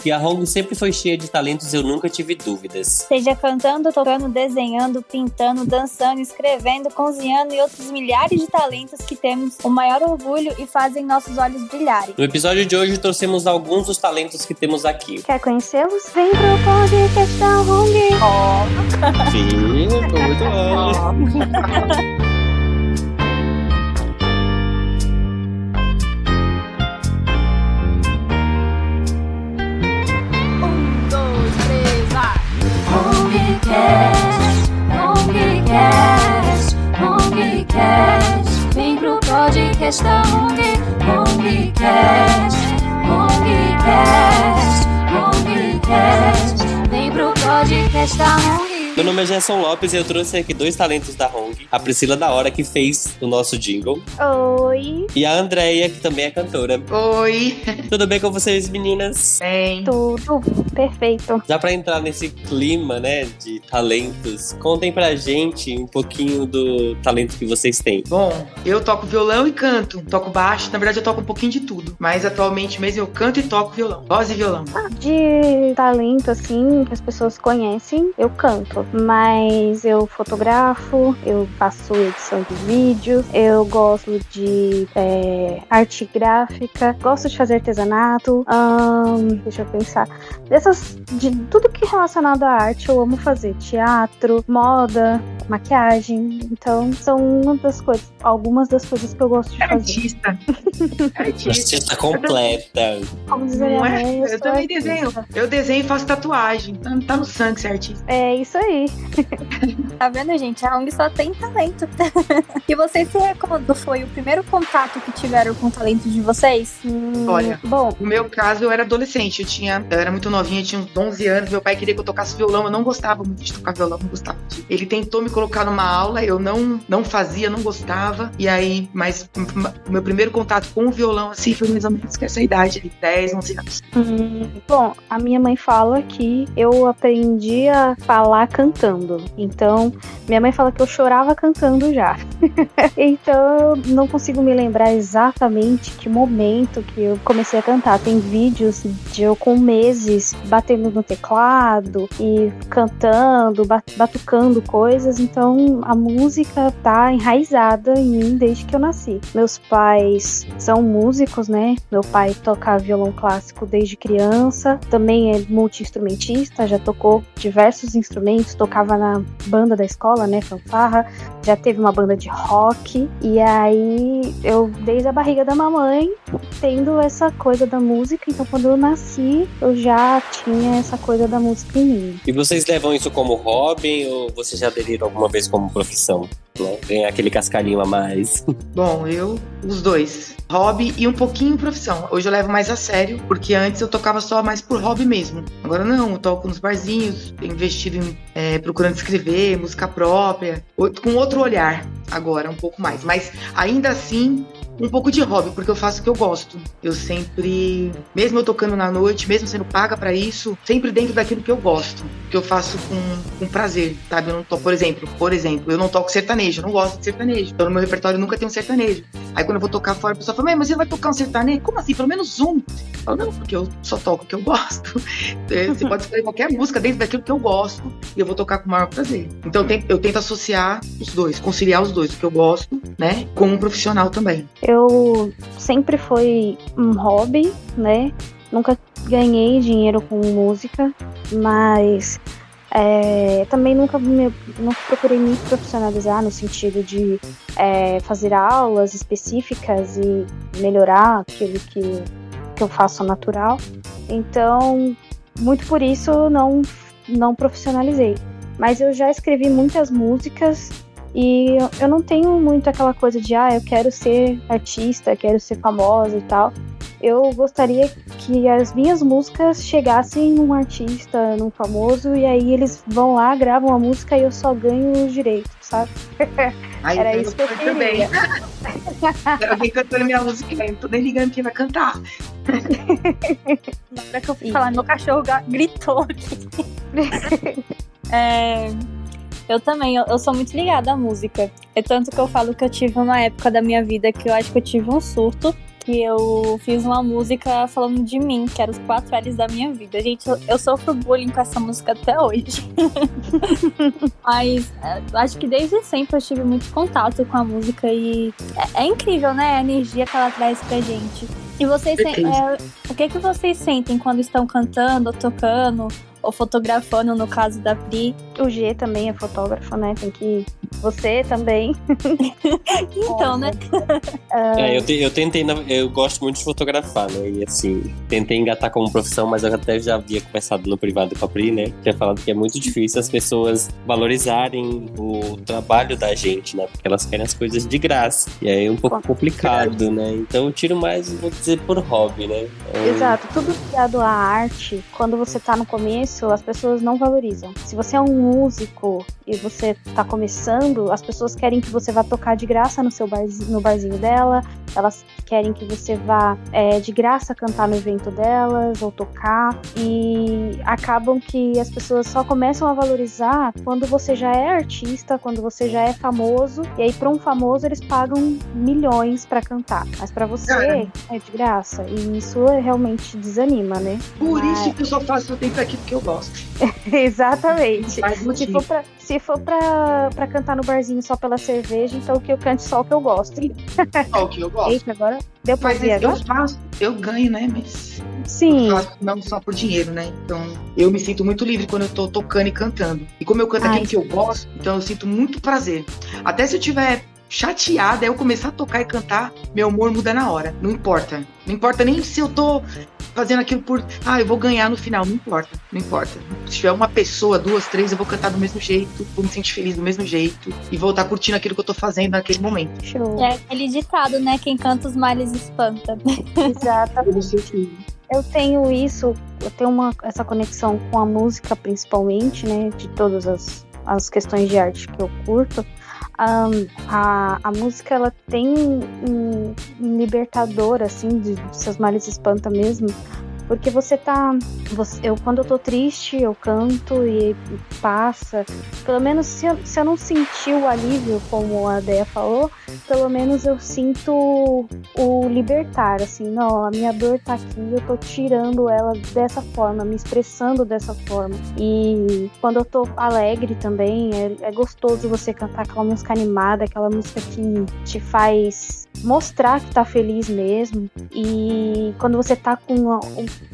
que a Hong sempre foi cheia de talentos e eu nunca tive dúvidas. Seja cantando, tocando, desenhando, pintando, dançando, escrevendo, cozinhando e outros milhares de talentos que temos o maior orgulho e fazem nossos olhos brilharem. No episódio de hoje trouxemos alguns dos talentos que temos aqui. Quer conhecê-los? Vem pro podcast da Hong. Oh. Sim, ficou muito bom. podcast da Hong, Hongcast, Hongcast, Hongcast. Vem pro podcast da Hong. Meu nome é Gerson Lopes e eu trouxe aqui dois talentos da Hong. A Priscila da Hora, que fez o nosso jingle. Oi. E a Andrea, que também é cantora. Oi. Tudo bem com vocês, meninas? Bem. Tudo perfeito. Já pra entrar nesse clima, né, de talentos, contem pra gente um pouquinho do talento que vocês têm. Bom, eu toco violão e canto. Toco baixo, na verdade eu toco um pouquinho de tudo. Mas atualmente mesmo eu canto e toco violão. Voz e violão. De talento, assim, que as pessoas conhecem, eu canto. Mas eu fotografo, eu faço edição de vídeo, eu gosto de é, arte gráfica, gosto de fazer artesanato. hum, deixa eu pensar. Dessas, de tudo que é relacionado à arte, eu amo fazer. Teatro, moda, maquiagem. Então, são uma das coisas, algumas das coisas que eu gosto de fazer. Artista. Artista. Artista completa. Como dizer Não minha é? Eu sou também artista. desenho. Eu desenho e faço tatuagem. Tá, tá no sangue ser artista. É isso aí. tá vendo, gente? A ONG só tem talento. e vocês se recordam quando foi o primeiro contato que tiveram com o talento de vocês? Hum, Olha. Bom, No meu caso, eu era adolescente. Eu tinha, eu era muito novinha, tinha uns 11 anos. Meu pai queria que eu tocasse violão. Eu não gostava muito de tocar violão, não gostava. de- Ele tentou me colocar numa aula, eu não, não fazia, não gostava. E aí, mas o meu primeiro contato com o violão, assim, foi mais ou menos com essa idade, ali, 10, 11 anos. hum, bom, a minha mãe fala que eu aprendi a falar cantando. Então, minha mãe fala que eu chorava cantando já. então, não consigo me lembrar exatamente que momento que eu comecei a cantar. Tem vídeos de eu com meses batendo no teclado e cantando, ba- batucando coisas. Então, a música tá enraizada em mim desde que eu nasci. Meus pais são músicos, né? Meu pai toca violão clássico desde criança, também é multi-instrumentista, já tocou diversos instrumentos, tocava na banda da escola, né? Fanfarra, já teve uma banda de rock, e aí eu, desde a barriga da mamãe, tendo essa coisa da música, então quando eu nasci, eu já tinha essa coisa da música em mim. E vocês levam isso como hobby ou vocês já aderiram alguma vez como profissão? Né? Ganhar aquele cascarinho a mais. Bom, eu, os dois. Hobby e um pouquinho profissão. Hoje eu levo mais a sério, porque antes eu tocava só mais por hobby mesmo. Agora não, eu toco nos barzinhos, investido em é, procurando escrever, música própria, com outro olhar agora, um pouco mais. Mas ainda assim, um pouco de hobby, porque eu faço o que eu gosto. Eu sempre, mesmo eu tocando na noite, mesmo sendo paga pra isso, sempre dentro daquilo que eu gosto, que eu faço com, com prazer, sabe? Eu não toco, por exemplo, por exemplo, eu não toco sertanejo, eu não gosto de sertanejo. Então no meu repertório nunca tem um sertanejo. Aí quando eu vou tocar fora, a pessoa fala, "Mãe, mas você vai tocar um sertanejo? Como assim? Pelo menos um. Eu falo, não, porque eu só toco o que eu gosto. É, Você pode escolher qualquer música dentro daquilo que eu gosto e eu vou tocar com o maior prazer. Então eu tento- eu tento associar os dois, conciliar os dois, o que eu gosto, né, com um profissional também. Eu sempre foi um hobby, né? Nunca ganhei dinheiro com música, mas é, também nunca me, procurei me profissionalizar no sentido de é, fazer aulas específicas e melhorar aquilo que, que eu faço natural. Então, muito por isso não, não profissionalizei. Mas eu já escrevi muitas músicas e eu- não tenho muito aquela coisa de, ah, eu quero ser artista, quero ser famosa e tal. Eu gostaria que as minhas músicas chegassem num artista, num famoso, e aí eles vão lá, gravam a música e eu só ganho os direitos, sabe? Aí Era isso que eu também. Quero alguém cantando minha música, eu não tô nem ligando quem vai cantar. Na hora que eu fui falar, meu cachorro gritou aqui. É, eu também, eu, eu sou muito ligada à música. É tanto que eu falo que eu tive uma época da minha vida que eu acho que eu tive um surto. que eu fiz uma música falando de mim, que era os quatro L's da minha vida. Gente, eu, eu sofro bullying com essa música até hoje. Mas é, acho que desde sempre eu tive muito contato com a música e é, é incrível, né? A energia que ela traz pra gente. E vocês é, o que que vocês sentem quando estão cantando, tocando ou fotografando, no caso da Pri? O G também é fotógrafo, né? Tem que. Você também. então, né? É, eu, te, eu tentei, eu gosto muito de fotografar, né? E assim, tentei engatar como profissão, mas eu até já havia conversado no privado com a Pri, né? Tinha falado que é muito difícil as pessoas valorizarem o trabalho da gente, né? Porque elas querem as coisas de graça. E aí é um pouco complicado, né? Então eu tiro mais, vou dizer, por hobby, né? É... Exato. Tudo ligado à arte, quando você tá no começo, as pessoas não valorizam. Se você é um músico e você tá começando, as pessoas querem que você vá tocar de graça no seu barzinho, no barzinho dela, elas querem que você vá é, de graça cantar no evento delas ou tocar e acabam que as pessoas só começam a valorizar quando você já é artista, quando você já é famoso e aí para um famoso eles pagam milhões para cantar, mas para você é de graça e isso realmente desanima, né? Por mas... isso que eu só faço tempo aqui porque eu gosto. Exatamente. Se for, pra, se for pra, pra cantar no barzinho só pela cerveja, então que eu cante só o que eu gosto. Só o que eu gosto. Eita, agora deu pra Mas agora? eu faço, eu ganho, né? Mas Sim. eu faço não só por dinheiro, né? Então eu me sinto muito livre quando eu tô tocando e cantando. E como eu canto Ai. aquilo que eu gosto, então eu sinto muito prazer. Até se eu tiver chateada, eu começar a tocar e cantar, meu humor muda na hora. Não importa. Não importa nem se eu tô fazendo aquilo por. Ah, eu vou ganhar no final. Não importa. Não importa. Se tiver uma pessoa, duas, três, eu vou cantar do mesmo jeito, vou me sentir feliz do mesmo jeito e vou estar curtindo aquilo que eu tô fazendo naquele momento. Show. É aquele ditado, né? Quem canta os males espanta. Exatamente. Eu tenho isso, eu tenho uma, essa conexão com a música, principalmente, né? De todas as, as questões de arte que eu curto. A, a música ela tem um, um libertador assim de, de seus males espanta mesmo porque você tá você, eu quando eu tô triste eu canto e passa. Pelo menos se eu, se eu não sentir o alívio como a Deia falou pelo menos eu sinto o libertar assim não a minha dor tá aqui eu tô tirando ela dessa forma me expressando dessa forma. E quando eu tô alegre também é, é gostoso você cantar aquela música animada aquela música que te faz mostrar que tá feliz mesmo. E quando você tá com a,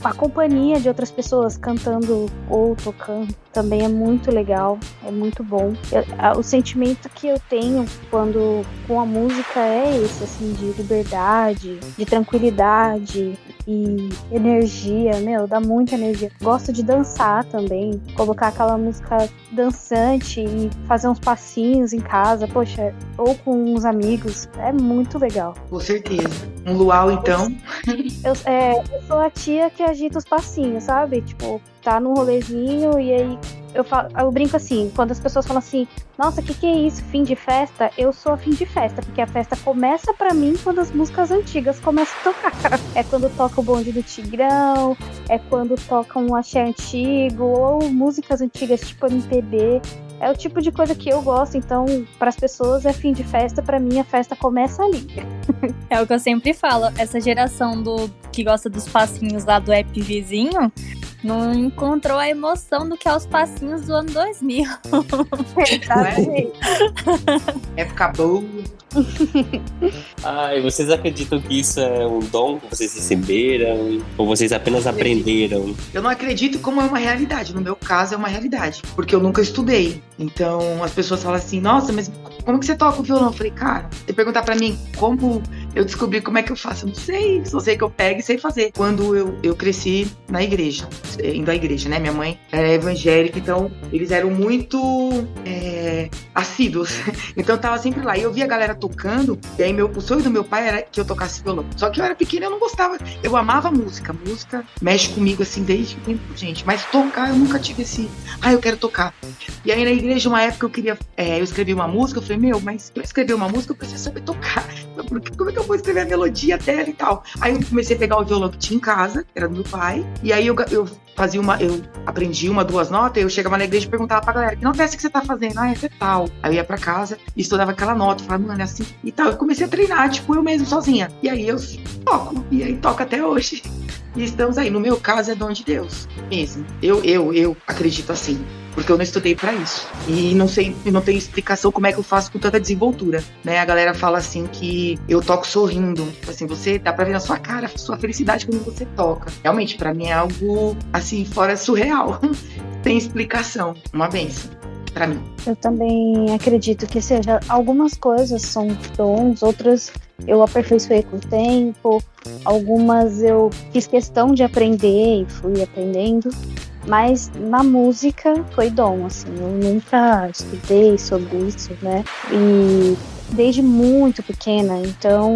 a companhia de outras pessoas cantando ou tocando também é muito legal, é muito bom. Eu, a, o sentimento que eu tenho quando com a música é esse, assim, de liberdade, de tranquilidade e energia, meu, dá muita energia. Gosto de dançar também, colocar aquela música dançante e fazer uns passinhos em casa, poxa, ou com uns amigos, é muito legal. Com certeza. Um luau, então. Eu, é, eu sou a tia que agita os passinhos, sabe? Tipo, tá num rolezinho e aí eu, falo, eu brinco assim, quando as pessoas falam assim, nossa, o que, que é isso? Fim de festa? Eu sou a fim de festa, porque a festa começa pra mim quando as músicas antigas começam a tocar. É quando toca o bonde do Tigrão, é quando toca um axé antigo, ou músicas antigas tipo MPB. É o tipo de coisa que eu gosto, então, para as pessoas é fim de festa, para mim a festa começa ali. É o que eu sempre falo, essa geração do que gosta dos passinhos lá do app vizinho não encontrou a emoção do que é os passinhos do ano 2000. Exatamente. Época boa. E vocês acreditam que isso é um dom que vocês receberam? Ou vocês apenas aprenderam? Eu não acredito como é uma realidade. No meu caso, é uma realidade. Porque eu nunca estudei. Então, as pessoas falam assim, nossa, mas como que você toca o violão? Eu falei, cara, você perguntar pra mim como eu descobri como é que eu faço, eu não sei. Só sei que eu pego e sei fazer. Quando eu, eu cresci na igreja, indo à igreja, né? Minha mãe era evangélica, então eles eram muito é, assíduos. Então eu tava sempre lá. E eu via a galera tocando, e aí meu, o sonho do meu pai era que eu tocasse violão. Só que eu era pequena eu não gostava. Eu amava música. Música mexe comigo assim desde tempo, gente. Mas tocar eu nunca tive esse. Ah, eu quero tocar. E aí na igreja, uma época eu queria. é, eu escrevi uma música, eu falei, meu, mas pra escrever uma música eu preciso saber tocar. Como é que eu vou escrever a melodia dela e tal? Aí eu comecei a pegar o violão que tinha em casa, que era do meu pai, e aí eu, eu fazia uma, eu aprendi uma, duas notas, eu chegava na igreja e perguntava pra galera, que nota é essa que você tá fazendo? Ah, essa é tal. Aí eu ia pra casa e estudava aquela nota, falava, mano, é assim e tal. Eu comecei a treinar, tipo, eu mesmo sozinha. E aí eu toco, e aí toco até hoje. E estamos aí. No meu caso, é dom de Deus mesmo. Eu, eu, eu acredito assim porque eu não estudei para isso. E não sei, não tenho explicação como é que eu faço com tanta desenvoltura, né? A galera fala assim que eu toco sorrindo, assim, você dá para ver na sua cara sua felicidade quando você toca. Realmente para mim é algo assim fora surreal. Tem explicação, uma benção para mim. Eu também acredito que seja algumas coisas são dons, outras eu aperfeiçoei com o tempo, algumas eu fiz questão de aprender e fui aprendendo. Mas na música foi dom, assim, eu nunca estudei sobre isso, né? E desde muito pequena, então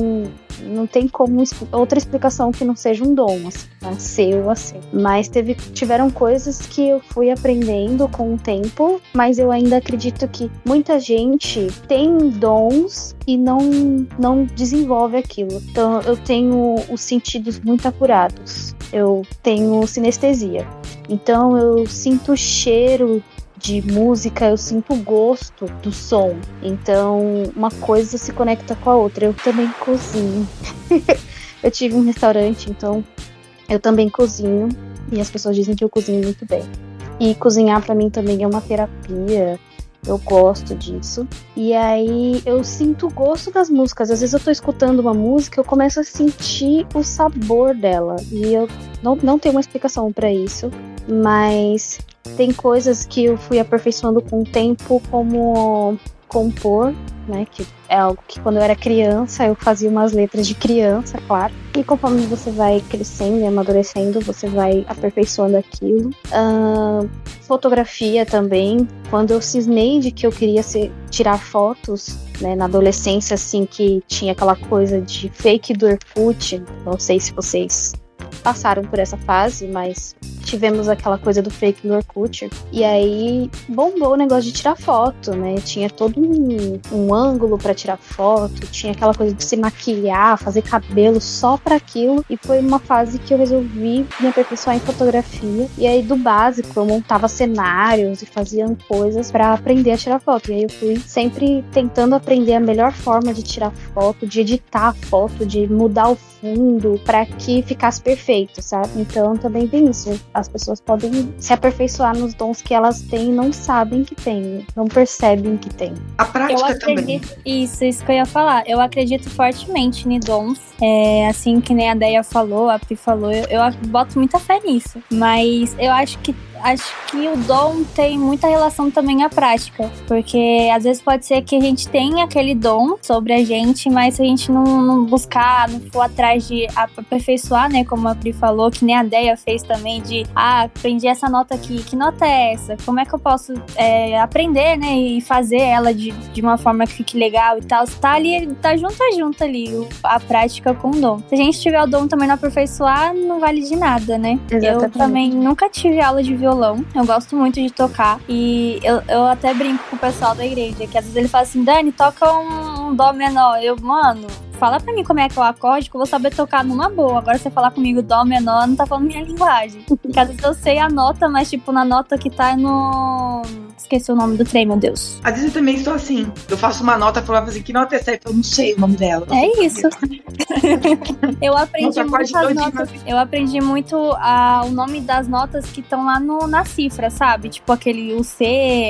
não tem como outra explicação que não seja um dom, assim, nasceu assim. Mas teve, tiveram coisas que eu fui aprendendo com o tempo, mas eu ainda acredito que muita gente tem dons e não, não desenvolve aquilo. Então eu tenho os sentidos muito apurados. Eu tenho sinestesia. Então eu sinto o cheiro de música, eu sinto o gosto do som. Então uma coisa se conecta com a outra. Eu também cozinho. eu tive um restaurante, então eu também cozinho e as pessoas dizem que eu cozinho muito bem. E cozinhar para mim também é uma terapia. Eu gosto disso. E aí eu sinto o gosto das músicas. Às vezes eu tô escutando uma música, eu começo a sentir o sabor dela. E eu não, não tenho uma explicação para isso. Mas tem coisas que eu fui aperfeiçoando com o tempo, como compor, né? Que é algo que quando eu era criança eu fazia umas letras de criança, claro. E conforme você vai crescendo e amadurecendo, você vai aperfeiçoando aquilo. Uh, fotografia também. Quando eu cismei de que eu queria ser, tirar fotos, né, na adolescência, assim, que tinha aquela coisa de fake do Orkut. Não sei se vocês passaram por essa fase, mas tivemos aquela coisa do fake do Orkut. E aí bombou o negócio de tirar foto, né? Tinha todo um, um ângulo para tirar foto, tinha aquela coisa de se maquiar, fazer cabelo só para aquilo. E foi uma fase que eu resolvi me aperfeiçoar em fotografia. E aí do básico eu montava cenários e fazia coisas para aprender a tirar foto. E aí eu fui sempre tentando aprender a melhor forma de tirar foto, de editar a foto, de mudar o fundo para que ficasse perfeito, sabe? Então também tem isso as pessoas podem se aperfeiçoar nos dons que elas têm e não sabem que têm, não percebem que têm. A prática eu acredito, também. Isso, isso que eu ia falar. Eu acredito fortemente em dons. É, assim que nem a Deia falou, a Pri falou, eu, eu boto muita fé nisso. Mas eu acho que acho que o dom tem muita relação também à prática, porque às vezes pode ser que a gente tenha aquele dom sobre a gente, mas se a gente não, não buscar, não for atrás de aperfeiçoar, né, como a Pri falou, que nem a Deia fez também, de, ah, aprendi essa nota aqui, que nota é essa? Como é que eu posso é, aprender, né, e fazer ela de, de uma forma que fique legal e tal? Tá ali, tá junto a junto ali, a prática com o dom. Se a gente tiver o dom também não aperfeiçoar, não vale de nada, né? Exatamente. Eu também nunca tive aula de violão violão. Eu gosto muito de tocar. E eu, eu até brinco com o pessoal da igreja, que às vezes ele fala assim, Dani, toca um, dó menor. Eu, mano, fala pra mim como é que é o acorde, que eu vou saber tocar numa boa. Agora você falar comigo dó menor, não tá falando minha linguagem. Porque às vezes eu sei a nota, mas tipo, na nota que tá no. Esqueci o nome do trem, meu Deus. Às vezes eu também estou assim. Eu faço uma nota e falo assim, que nota é essa? Eu não sei o nome dela. É isso. eu aprendi muito as notas. Eu aprendi muito a, o nome das notas que estão lá no, na cifra, sabe? Tipo aquele o C,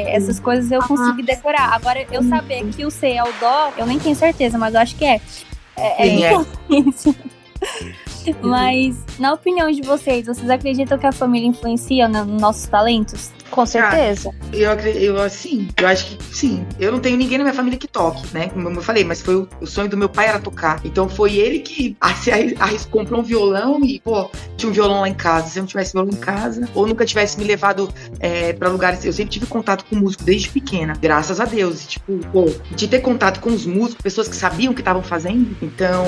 essas coisas eu consegui decorar. Agora, eu saber que o C é o Dó, eu nem tenho certeza, mas eu acho que é. É, é, é. isso. Mas, na opinião de vocês, vocês acreditam que a família influencia nos nossos talentos? Com certeza. Ah, eu, eu, assim, eu acho que sim. Eu não tenho ninguém na minha família que toque, né? Como eu falei, mas foi o, o sonho do meu pai era tocar. Então foi ele que se arriscou, comprou um violão e, pô, tinha um violão lá em casa. Se eu não tivesse violão em casa, ou nunca tivesse me levado é, para lugares. Eu sempre tive contato com músico desde pequena, graças a Deus. E, tipo, pô, de ter contato com os músicos, pessoas que sabiam o que estavam fazendo, então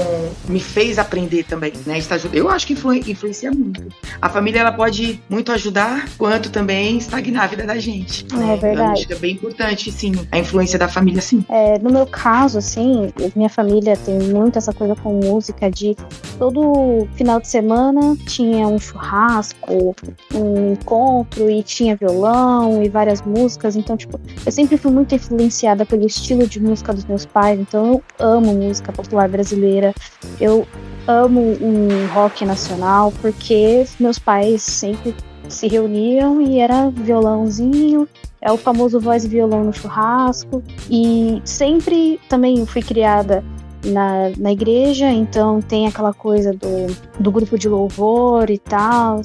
me fez aprender também, né? Eu acho que influ, influencia muito. A família ela pode muito ajudar, quanto também estagnar na vida da gente. É né? verdade. É bem importante, sim, a influência da família, sim. É, no meu caso, assim, minha família tem muito essa coisa com música de todo final de semana tinha um churrasco, um encontro e tinha violão e várias músicas. Então, tipo, eu sempre fui muito influenciada pelo estilo de música dos meus pais. Então, eu amo música popular brasileira. Eu amo um rock nacional porque meus pais sempre se reuniam e era violãozinho, é o famoso voz e violão no churrasco. E sempre também fui criada na, na igreja, então tem aquela coisa do, do grupo de louvor e tal.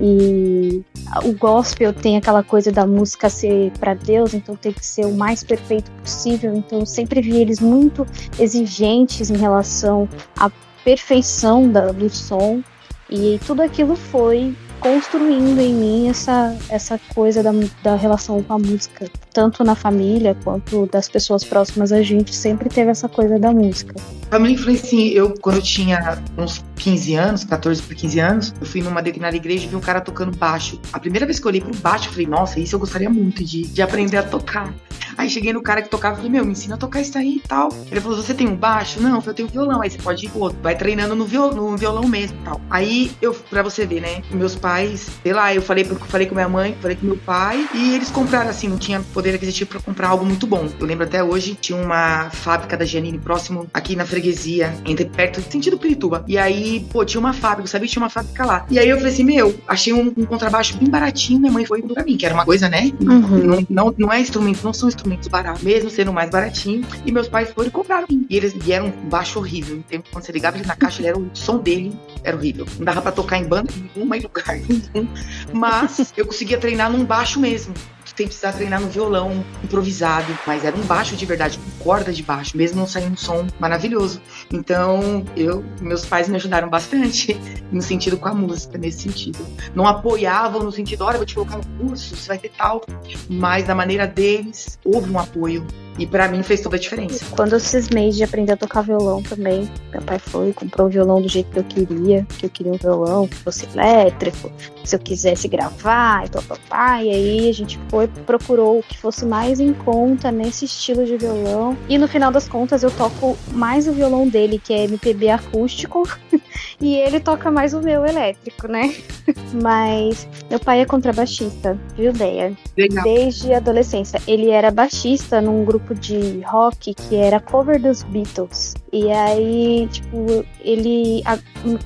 E o gospel tem aquela coisa da música ser para Deus, então tem que ser o mais perfeito possível. Então eu sempre vi eles muito exigentes em relação à perfeição da, do som. E tudo aquilo foi construindo em mim essa, essa coisa da, da relação com a música. Tanto na família quanto das pessoas próximas a gente, sempre teve essa coisa da música. A família influencia, eu, quando eu tinha uns 15 anos, 14 para 15 anos, eu fui numa determinada igreja e vi um cara tocando baixo. A primeira vez que eu olhei pro baixo, eu falei, nossa, isso eu gostaria muito de, de aprender a tocar. Aí cheguei no cara que tocava e falei, meu, me ensina a tocar isso aí e tal. Ele falou, você tem um baixo? Não, eu tenho violão. Aí você pode ir, pô, vai treinando no violão, no violão mesmo e tal. Aí eu, pra você ver, né, meus pais, sei lá, eu falei, falei com minha mãe, falei com meu pai, e eles compraram assim, não tinha poder aquisitivo pra comprar algo muito bom. Eu lembro até hoje, tinha uma fábrica da Giannini próximo aqui na freguesia, entre perto, sentido Pirituba. E aí, pô, tinha uma fábrica, eu sabia que tinha uma fábrica lá. E aí eu falei assim, meu, achei um, um contrabaixo bem baratinho, minha mãe foi pra mim, que era uma coisa, né? Uhum. Não, não, não é instrumento, não são instrumentos baratos, mesmo sendo mais baratinho. E meus pais foram e compraram. E eles vieram um baixo horrível. No tempo, quando você ligava ele na caixa, ele era, o som dele era horrível. Não dava pra tocar em banda nenhuma, em lugar nenhum. Mas eu conseguia treinar num baixo mesmo sem precisar treinar no violão improvisado, mas era um baixo de verdade, com corda de baixo, mesmo não saindo um som maravilhoso. Então, eu, meus pais me ajudaram bastante no sentido com a música, nesse sentido. Não apoiavam no sentido, olha, vou te colocar no curso, você vai ter tal, mas da maneira deles, houve um apoio e para mim fez toda a diferença. Quando eu cismei de aprender a tocar violão também, meu pai foi, comprou o violão do jeito que eu queria, que eu queria um violão que fosse elétrico, se eu quisesse gravar e papapá, e aí a gente foi, procurou o que fosse mais em conta nesse estilo de violão. E no final das contas eu toco mais o violão dele, que é MPB acústico, e ele toca mais o meu elétrico, né? Mas meu pai é contrabaixista, viu, Deia? Legal. Desde a adolescência. Ele era baixista num grupo de rock que era cover dos Beatles. E aí, tipo, ele,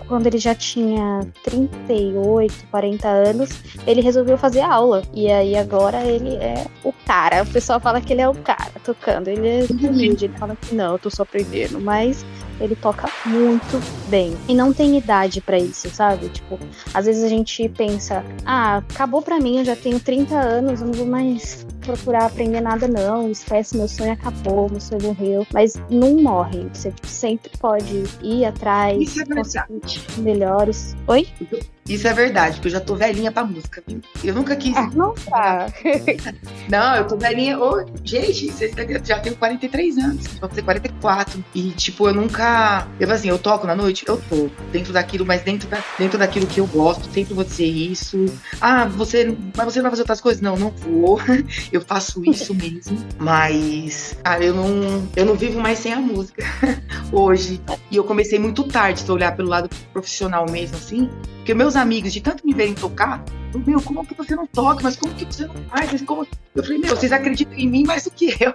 quando ele já tinha 38, 40 anos, ele resolveu fazer aula. E aí agora ele é o cara. O pessoal fala que ele é o cara tocando. Ele é humilde, ele fala que não, eu tô só aprendendo. Mas ele toca muito bem. E não tem idade pra isso, sabe? Tipo, às vezes a gente pensa, ah, acabou pra mim, eu já tenho 30 anos, eu não vou mais procurar aprender nada, não. Esquece, meu sonho acabou, meu sonho morreu. Mas não morre. Você sempre pode ir atrás, Isso é melhores. Oi? Isso é verdade, porque eu já tô velhinha pra música, viu? Eu nunca quis. Ah, não tá. Não, eu tô velhinha. Ô, gente, vocês já tenho 43 anos, vou fazer 44. E, tipo, eu nunca. Eu assim, eu toco na noite? Eu tô. Dentro daquilo, mas dentro, da, dentro daquilo que eu gosto, sempre vou dizer isso. Ah, você. Mas você não vai fazer outras coisas? Não, não vou. Eu faço isso mesmo. Mas, cara, eu não. Eu não vivo mais sem a música hoje. E eu comecei muito tarde, se eu olhar pelo lado profissional mesmo, assim. Porque meus amigos, de tanto me verem tocar, meu, como que você não toca? Mas como que você não faz? Como... Eu falei, meu, vocês acreditam em mim mais do que eu.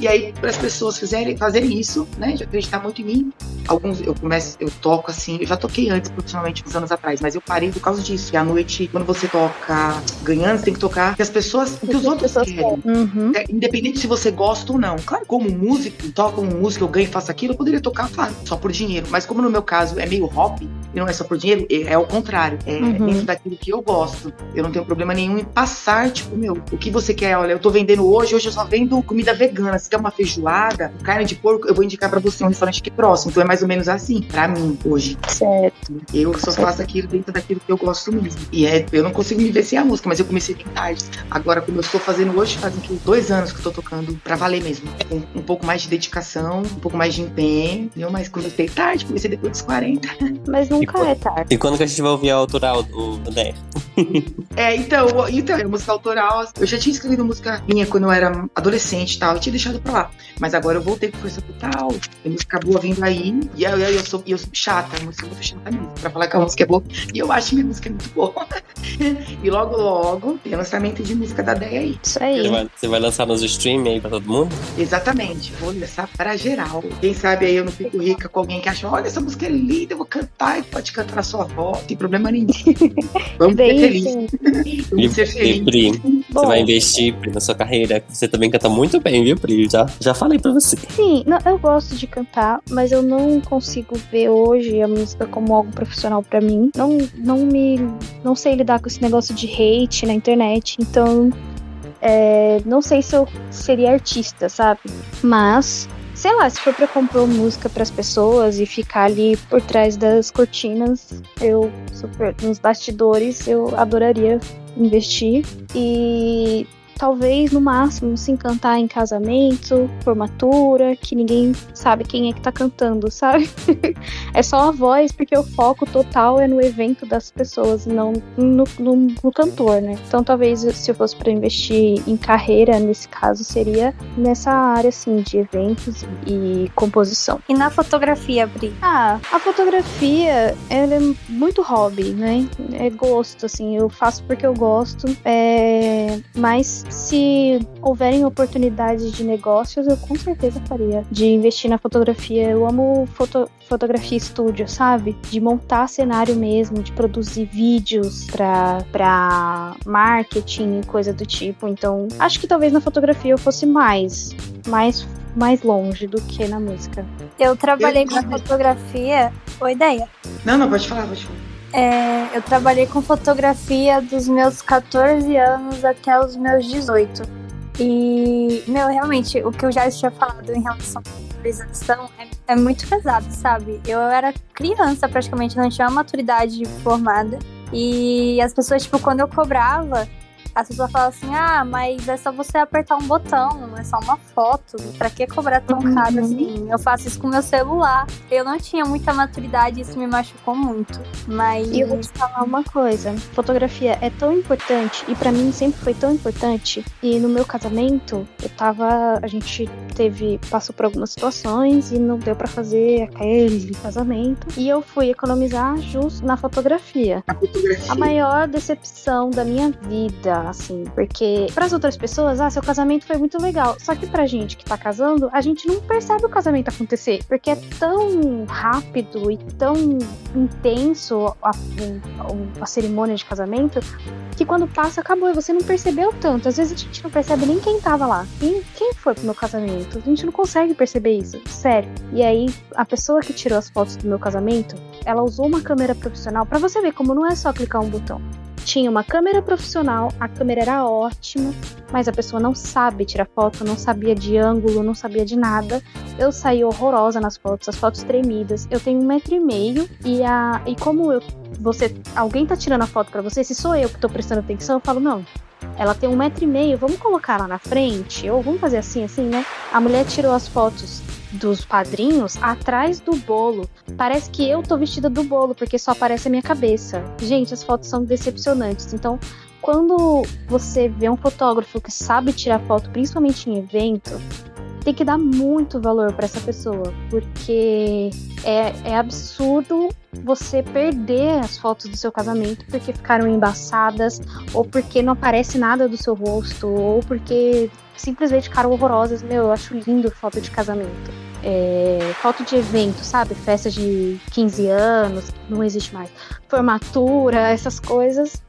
E aí, para as pessoas fizerem, fazerem isso, né, de acreditar muito em mim, alguns eu começo, eu toco assim, eu já toquei antes profissionalmente, uns anos atrás, mas eu parei por causa disso. E à noite, quando você toca ganhando, você tem que tocar que as pessoas, o que os outros pessoas querem. Uhum. É, independente se você gosta ou não. Claro, como músico, toco como músico, eu ganho e faço aquilo, eu poderia tocar, claro, só por dinheiro. Mas como no meu caso é meio hobby, e não é só por dinheiro, é, é o contrário. É Uhum. dentro daquilo que eu gosto. Eu não tenho problema nenhum em passar, tipo, meu, o que você quer? Olha, eu tô vendendo hoje, hoje eu só vendo comida vegana. Se quer uma feijoada, carne de porco, eu vou indicar pra você um restaurante aqui próximo. Então é mais ou menos assim, pra mim, hoje. Certo. Eu só faço aquilo dentro daquilo que eu gosto mesmo. E é, eu não consigo me ver sem a música, mas eu comecei bem tarde. Agora, como eu estou fazendo hoje, fazem que dois anos que eu tô tocando pra valer mesmo. Com um pouco mais de dedicação, um pouco mais de empenho. Mas comecei tarde, comecei depois dos 40. Mas não Nunca E é tarde. E quando que a gente vai ouvir a autoral do do Né? É, então, então, a música autoral, eu já tinha escrevido música minha quando eu era adolescente e tal, eu tinha deixado pra lá. Mas agora eu voltei com força total, tem música boa vindo aí, e eu, eu, eu sou, eu sou chata, a música eu sou chata mesmo, pra falar que a música é boa, e eu acho minha música muito boa. e logo, logo, tem lançamento de música da Deia aí. Isso Você aí. vai, você vai lançar nos streaming aí pra todo mundo? Exatamente, vou lançar pra geral. Quem sabe aí eu não fico rica com alguém que acha, olha, essa música é linda, eu vou cantar, e pode cantar na sua não tem problema nenhum. Vamos ser Bem, felizes. Vamos ser E, felizes. Pri, Bom. você vai investir Pri, na sua carreira. Você também canta muito bem, viu, Pri? Já, já falei pra você. Sim, não, eu gosto de cantar, mas eu não consigo ver hoje a música como algo profissional pra mim. Não, não me, não sei lidar com esse negócio de hate na internet, então é, não sei se eu seria artista, sabe? Mas sei lá, se for pra compor música pras pessoas e ficar ali por trás das cortinas, eu super nos bastidores, eu adoraria investir. E talvez no máximo se cantar em casamento, formatura, que ninguém sabe quem é que tá cantando, sabe? é só a voz, porque o foco total é no evento das pessoas, não no, no, no cantor, né? Então talvez se eu fosse pra investir em carreira, nesse caso, seria nessa área assim de eventos e composição. E na fotografia, Bri? Ah, a fotografia, ela é muito hobby, né? É gosto, assim, eu faço porque eu gosto. É... Mas se houverem oportunidades de negócios, eu com certeza faria. De investir na fotografia. Eu amo foto... fotografia estúdio, sabe? De montar cenário mesmo, de produzir vídeos pra, pra marketing e coisa do tipo. Então, acho que talvez na fotografia eu fosse mais. Mais mais longe do que na música. Eu trabalhei Eu- com fotografia. Oi, ideia. Não, não, pode falar, pode falar. É, eu trabalhei com fotografia dos meus 14 anos até os meus 18. E, meu, realmente, o que eu já tinha falado em relação à valorização é, é muito pesado, sabe? Eu era criança, praticamente, não tinha uma maturidade formada. E as pessoas, tipo, quando eu cobrava, as pessoas falavam assim: ah, mas é só você apertar um botão, é só uma foto. Pra que cobrar tão Uhum. caro assim? Eu faço isso com meu celular. Eu não tinha muita maturidade e isso me machucou muito. Mas. E eu vou te falar uma coisa, fotografia é tão importante e pra mim sempre foi tão importante. E no meu casamento, eu tava, a gente teve, passou por algumas situações e não deu pra fazer aquele casamento, e eu fui economizar justo na fotografia. A fotografia. A maior decepção da minha vida, assim, porque pras outras pessoas, ah, seu casamento foi muito legal. Só que pra gente que tá casando, a gente não percebe o casamento acontecer, porque é tão rápido e tão intenso a, a- a cerimônia de casamento que quando passa, acabou e você não percebeu tanto. Às vezes a gente não percebe nem quem tava lá. Quem, quem foi pro meu casamento? A gente não consegue perceber isso, sério. E aí, a pessoa que tirou as fotos do meu casamento, ela usou uma câmera profissional pra você ver como não é só clicar um botão. Tinha uma câmera profissional, a câmera era ótima, mas a pessoa não sabe tirar foto, não sabia de ângulo, não sabia de nada. Eu saí horrorosa nas fotos, as fotos tremidas. Eu tenho um metro e meio e a e como eu você alguém tá tirando a foto pra você, se sou eu que tô prestando atenção, eu falo não. Ela tem um metro e meio, vamos colocar ela na frente ou vamos fazer assim, assim, né? A mulher tirou as fotos dos padrinhos atrás do bolo. Parece que eu tô vestida do bolo, porque só aparece a minha cabeça. Gente, as fotos são decepcionantes. Então, quando você vê um fotógrafo que sabe tirar foto, principalmente em evento, tem que dar muito valor para essa pessoa, porque é, é absurdo você perder as fotos do seu casamento porque ficaram embaçadas, ou porque não aparece nada do seu rosto, ou porque simplesmente ficaram horrorosas. Meu, eu acho lindo foto de casamento. É, foto de evento, sabe? Festa de 15 anos, não existe mais. Formatura, essas coisas.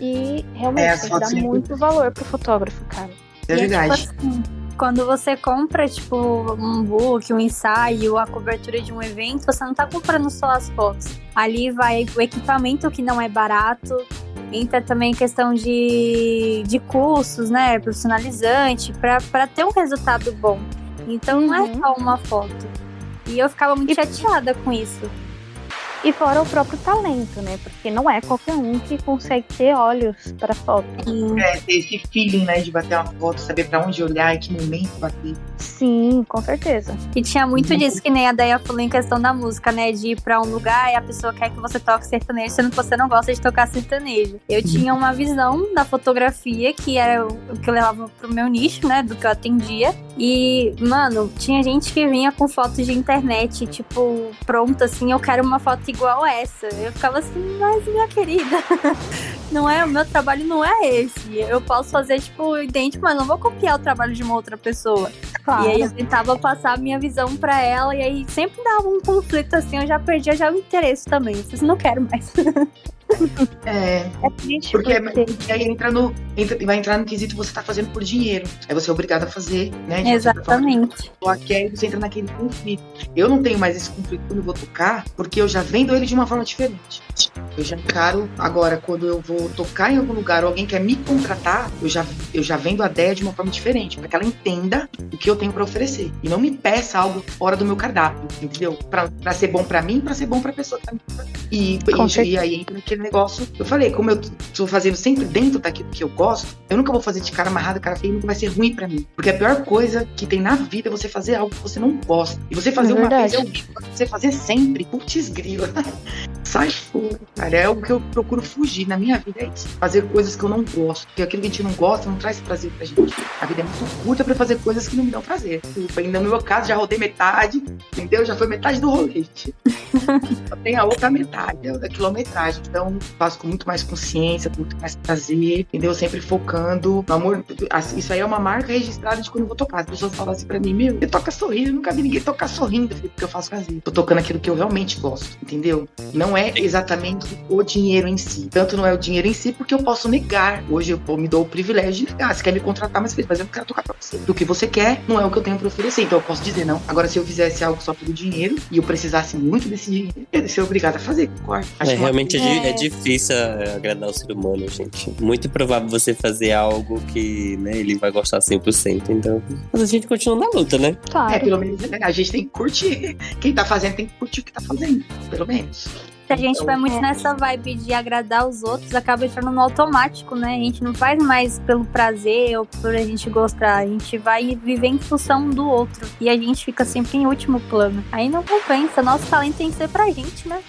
E realmente É, as tem que dar fotos são muito valor pro fotógrafo, cara. É E verdade. tipo assim, quando você compra, tipo, um book, um ensaio, a cobertura de um evento, você não tá comprando só as fotos. Ali vai o equipamento que não é barato. Entra também questão de, de cursos, né? Profissionalizante, pra ter um resultado bom. Então não é Uhum. só uma foto. E eu ficava muito E- chateada com isso. E fora o próprio talento, né? Porque não é qualquer um que consegue ter olhos para foto. É, ter esse feeling, né, de bater uma foto, saber para onde olhar e que momento bater. Sim, com certeza. E tinha muito disso que nem a Deia falou em questão da música, né? De ir pra um lugar e a pessoa quer que você toque sertanejo, sendo que você não gosta de tocar sertanejo. Eu tinha uma visão da fotografia que era o que eu levava pro meu nicho, né? Do que eu atendia. E, mano, tinha gente que vinha com fotos de internet, tipo, pronta, assim, eu quero uma foto igual essa. Eu ficava assim, mas minha querida, não é, o meu trabalho não é esse. Eu posso fazer, tipo, idêntico, mas não vou copiar o trabalho de uma outra pessoa. Claro. E aí eu tentava passar a minha visão pra ela, e aí sempre dava um conflito assim, eu já perdia já o interesse também. Vocês não quero mais. É, É triste porque, porque... porque aí entra no, entra, vai entrar no quesito você tá fazendo por dinheiro. Aí você é obrigado a fazer, né? Exatamente. Só que aí você entra naquele conflito. Eu não tenho mais esse conflito quando eu vou tocar, porque eu já vendo ele de uma forma diferente. Eu já encaro agora, quando eu vou tocar em algum lugar ou alguém quer me contratar, eu já, eu já vendo a ideia de uma forma diferente, para que ela entenda o que eu tenho para oferecer. E não me peça algo fora do meu cardápio, entendeu? Pra ser bom para mim, para ser bom pra pessoa que tá me contratando. E, e, e aí entra naquele negócio. Eu falei, como eu tô fazendo sempre dentro daquilo que eu gosto, eu nunca vou fazer de cara amarrada, cara feia, nunca vai ser ruim para mim. Porque a pior coisa que tem na vida é você fazer algo que você não gosta. E você fazer É uma vez é horrível. Você fazer sempre, putz grila. Sai fora, cara. É o que eu procuro fugir na minha vida, é isso. Fazer coisas que eu não gosto. Porque aquilo que a gente não gosta não traz prazer pra gente. A vida é muito curta pra fazer coisas que não me dão prazer. Desculpa, ainda no meu caso, já rodei metade, entendeu? Já foi metade do rolê. gente. Só tem a outra metade, é da quilometragem. Então, faço com muito mais consciência, com muito mais prazer, entendeu? Sempre focando no amor. Assim, Isso aí é uma marca registrada de quando eu vou tocar. As pessoas falam assim pra mim, meu, você toca sorrindo, eu nunca vi ninguém tocar sorrindo. Porque eu faço prazer. Tô tocando aquilo que eu realmente gosto, entendeu? Não é exatamente o dinheiro em si. Tanto não é o dinheiro em si, porque eu posso negar. Hoje eu pô, me dou o privilégio de negar. Você quer me contratar, mas mas eu não quero tocar pra você. O que você quer não é o que eu tenho pra oferecer. Então eu posso dizer não. Agora, se eu fizesse algo só pelo dinheiro e eu precisasse muito desse dinheiro, eu ia ser obrigada a fazer, Acho É, uma- realmente é, É. é difícil é, agradar o ser humano, gente. Muito improvável você fazer algo que né, ele vai gostar 100%. Então, mas a gente continua na luta, né? É, Claro. pelo menos né, a gente tem que curtir. Quem tá fazendo tem que curtir o que tá fazendo, pelo menos. Se a gente Então, vai muito é. nessa vibe de agradar os outros, acaba entrando no automático, né? A gente não faz mais pelo prazer ou por a gente gostar. A gente vai viver em função do outro. E a gente fica sempre em último plano. Aí não compensa. Nosso talento tem que ser pra gente, né?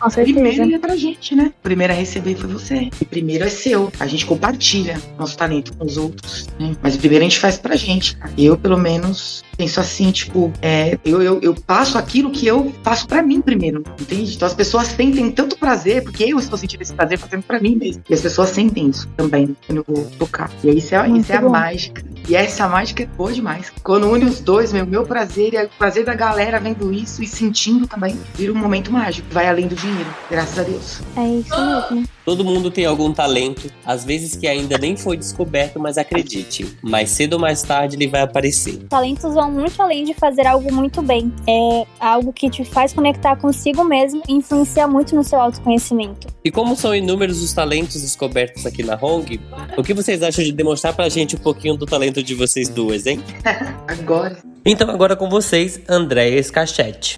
Com certeza. Primeiro é pra gente, né? Primeiro a receber foi você. E primeiro é seu. A gente compartilha nosso talento com os outros, né? Mas primeiro a gente faz pra gente. Eu, pelo menos, penso assim, tipo, é, eu, eu, eu passo aquilo que eu faço pra mim primeiro, entende? Então as pessoas sentem tanto prazer, porque eu estou sentindo esse prazer fazendo pra mim mesmo. E as pessoas sentem isso também quando eu vou tocar. E isso é, Muito isso é a bom. mágica. E essa mágica é boa demais. Quando une os dois, meu, meu prazer e o prazer da galera vendo isso e sentindo também, vira um momento mágico. Vai além do dinheiro, graças a Deus. É isso mesmo. Todo mundo tem algum talento, às vezes que ainda nem foi descoberto, mas acredite, mais cedo ou mais tarde ele vai aparecer. Talentos vão muito além de fazer algo muito bem. É algo que te faz conectar consigo mesmo e influencia muito no seu autoconhecimento. E como são inúmeros os talentos descobertos aqui na Hong, o que vocês acham de demonstrar pra gente um pouquinho do talento de vocês duas, hein? Agora. Então agora com vocês, Andréia Scachete.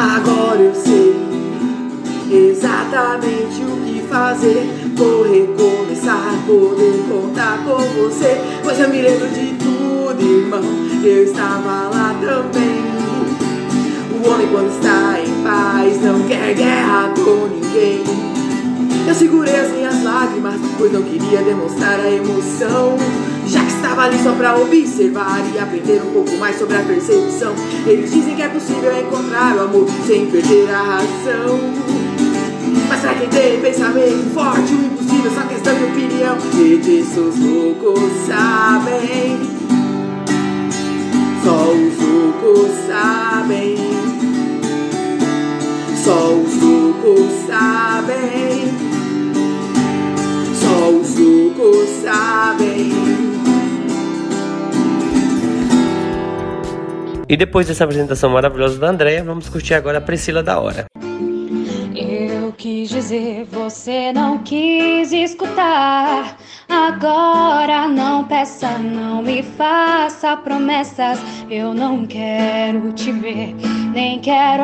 Agora eu sei exatamente o que fazer. Vou recomeçar, poder contar com você. Pois eu me lembro de tudo, irmão. Eu estava lá também. O homem, quando está em paz, não quer guerra com ninguém. Eu segurei as minhas lágrimas, pois não queria demonstrar a emoção. Já que estava ali só pra observar e aprender um pouco mais sobre a percepção. Eles dizem que é possível encontrar o amor sem perder a razão. Mas pra quem tem pensamento forte, o impossível só questão de opinião. E disso os loucos sabem. Só os loucos sabem. Só os loucos sabem. Só os loucos sabem. E depois dessa apresentação maravilhosa da Andréia, vamos curtir agora a Priscila da Hora. Eu quis dizer, você não quis escutar. Agora não peça, não me faça promessas. Eu não quero te ver, nem quero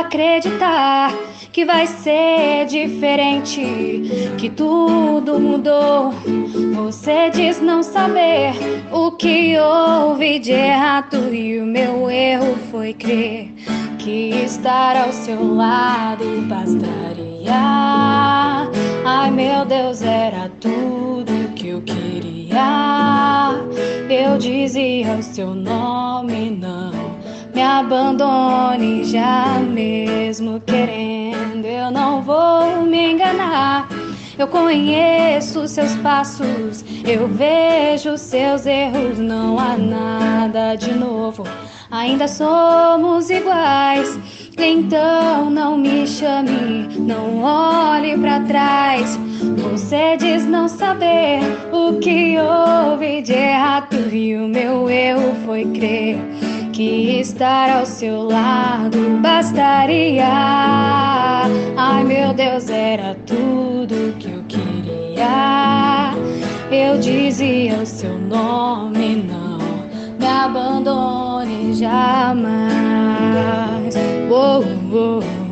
acreditar que vai ser diferente, que tudo mudou. Você diz não saber o que houve de errado e o meu erro foi crer que estar ao seu lado bastaria. Ai meu Deus, era tudo eu queria. Eu dizia o seu nome, não me abandone já mesmo querendo. Eu não vou me enganar. Eu conheço seus passos, eu vejo seus erros, não há nada de novo. Ainda somos iguais. Então não me chame, não olhe para trás. Você diz não saber o que houve de errado e o meu erro foi crer que estar ao seu lado bastaria. Ai meu Deus, era tudo que eu queria. Eu dizia o seu nome, não me abandone jamais. Oh, oh.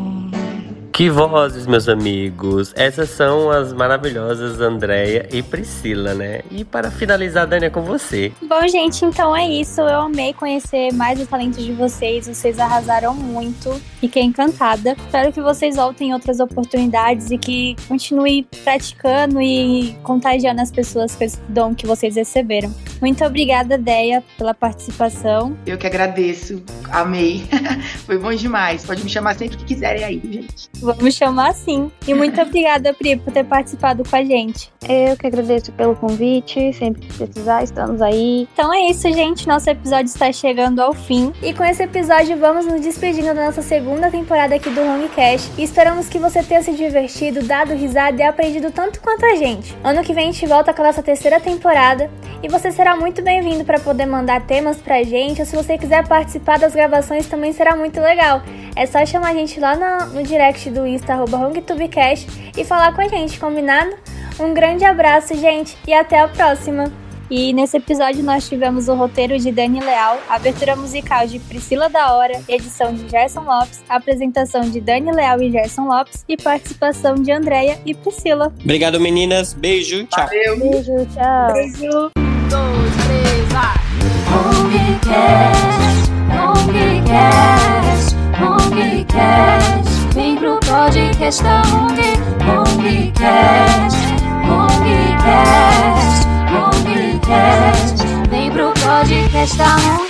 Que vozes, meus amigos! Essas são as maravilhosas Andréia e Priscila, né? E para finalizar, Dani, é com você. Bom, gente, então é isso. Eu amei conhecer mais os talentos de vocês. Vocês arrasaram muito. Fiquei encantada. Espero que vocês voltem em outras oportunidades e que continue praticando e contagiando as pessoas com esse dom que vocês receberam. Muito obrigada, Deia, pela participação. Eu que agradeço. Amei. Foi bom demais. Pode me chamar sempre que quiserem aí, gente. Vamos chamar assim. E muito obrigada, Pri, por ter participado com a gente. Eu que agradeço pelo convite. Sempre que precisar, estamos aí. Então é isso, gente. Nosso episódio está chegando ao fim. E com esse episódio, vamos nos despedindo da nossa segunda temporada aqui do Homecast. E esperamos que você tenha se divertido, dado risada e aprendido tanto quanto a gente. Ano que vem a gente volta com a nossa terceira temporada. E você será muito bem-vindo para poder mandar temas pra gente. Ou se você quiser participar das gravações, também será muito legal. É só chamar a gente lá no, no direct do Insta, arroba HongTubeCast, e falar com a gente, combinado? Um grande abraço, gente, e até a próxima! E nesse episódio nós tivemos o roteiro de Dani Leal, abertura musical de Priscila da Hora, edição de Gerson Lopes, apresentação de Dani Leal e Gerson Lopes e participação de Andréia e Priscila. Obrigado, meninas. Beijo. Tchau. Valeu. Beijo, tchau. Beijo! dois, três, vai! Homecast, Homecast, Homecast. Vem pro podcast da Home, Homecast, Homecast, Homecast. Vem pro podcast da Home.